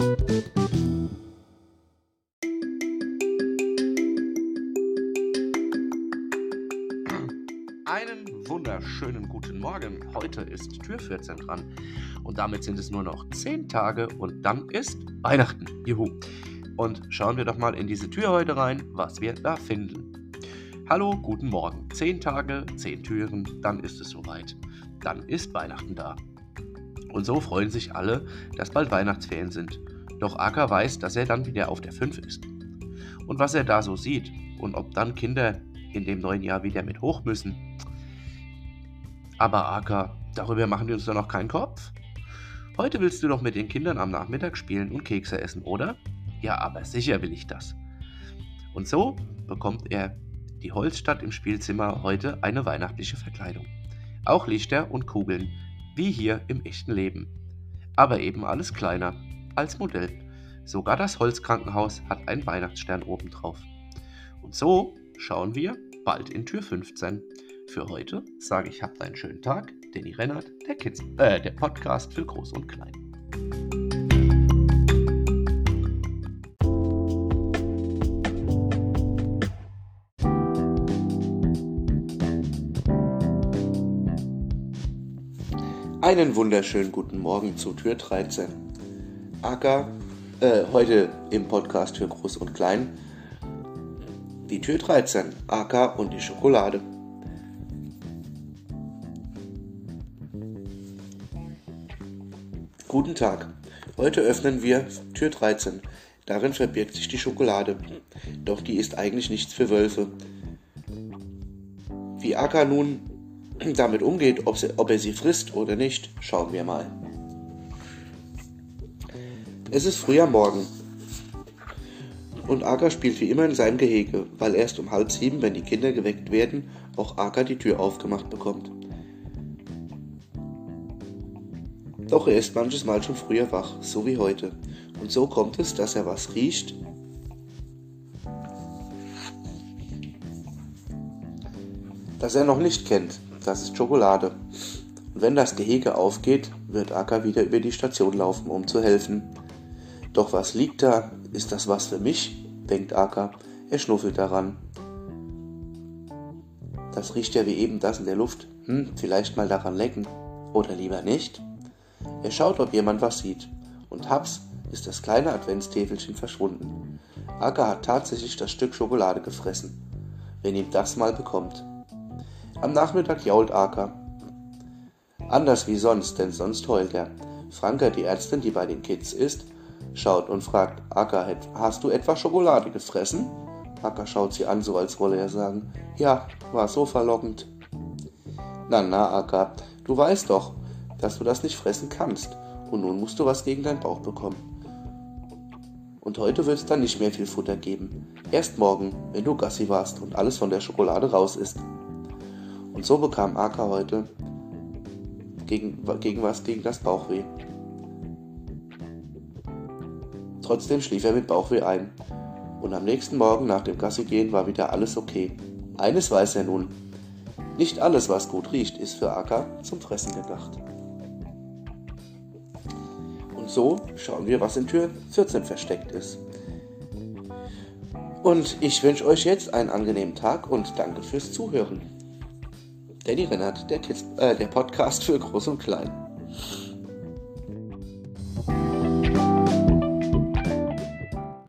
Einen wunderschönen guten Morgen. Heute ist Tür 14 dran und damit sind es nur noch 10 Tage und dann ist Weihnachten. Juhu. Und schauen wir doch mal in diese Tür heute rein, was wir da finden. Hallo, guten Morgen. 10 Tage, 10 Türen, dann ist es soweit. Dann ist Weihnachten da. Und so freuen sich alle, dass bald Weihnachtsferien sind. Doch Aka weiß, dass er dann wieder auf der 5 ist. Und was er da so sieht und ob dann Kinder in dem neuen Jahr wieder mit hoch müssen. Aber Aka, darüber machen wir uns doch noch keinen Kopf. Heute willst du doch mit den Kindern am Nachmittag spielen und Kekse essen, oder? Ja, aber sicher will ich das. Und so bekommt er die Holzstadt im Spielzimmer heute eine weihnachtliche Verkleidung. Auch Lichter und Kugeln, wie hier im echten Leben. Aber eben alles kleiner, als Modell. Sogar das Holzkrankenhaus hat einen Weihnachtsstern obendrauf. Und so schauen wir bald in Tür 15. Für heute sage ich, habt einen schönen Tag. Danny Rennert, der, Kids, äh, der Podcast für Groß und Klein. Einen wunderschönen guten Morgen zu Tür 13. Aka, äh, heute im Podcast für Groß und Klein die Tür 13, AK und die Schokolade. Guten Tag. Heute öffnen wir Tür 13. Darin verbirgt sich die Schokolade. Doch die ist eigentlich nichts für Wölfe. Wie Aka nun damit umgeht, ob, sie, ob er sie frisst oder nicht, schauen wir mal. Es ist früh am Morgen und Aga spielt wie immer in seinem Gehege, weil erst um halb sieben, wenn die Kinder geweckt werden, auch Aga die Tür aufgemacht bekommt. Doch er ist manches Mal schon früher wach, so wie heute. Und so kommt es, dass er was riecht, das er noch nicht kennt. Das ist Schokolade. Und wenn das Gehege aufgeht, wird Akka wieder über die Station laufen, um zu helfen. Doch was liegt da? Ist das was für mich? denkt Aka. Er schnuffelt daran. Das riecht ja wie eben das in der Luft. Hm, vielleicht mal daran lecken. Oder lieber nicht? Er schaut, ob jemand was sieht. Und haps ist das kleine Adventstäfelchen verschwunden. Aka hat tatsächlich das Stück Schokolade gefressen. Wenn ihm das mal bekommt. Am Nachmittag jault Aka. Anders wie sonst, denn sonst heult er. Franka, die Ärztin, die bei den Kids ist, schaut und fragt, Akka, hast du etwa Schokolade gefressen? Akka schaut sie an, so als wolle er sagen, ja, war so verlockend. Na, na, Akka, du weißt doch, dass du das nicht fressen kannst. Und nun musst du was gegen deinen Bauch bekommen. Und heute wird es dann nicht mehr viel Futter geben. Erst morgen, wenn du Gassi warst und alles von der Schokolade raus ist. Und so bekam Aka heute gegen, gegen was gegen das Bauchweh. Trotzdem schlief er mit Bauchweh ein. Und am nächsten Morgen nach dem Gassigehen war wieder alles okay. Eines weiß er nun. Nicht alles, was gut riecht, ist für Akka zum Fressen gedacht. Und so schauen wir, was in Tür 14 versteckt ist. Und ich wünsche euch jetzt einen angenehmen Tag und danke fürs Zuhören. Danny Rennert, der, Kids, äh, der Podcast für Groß und Klein.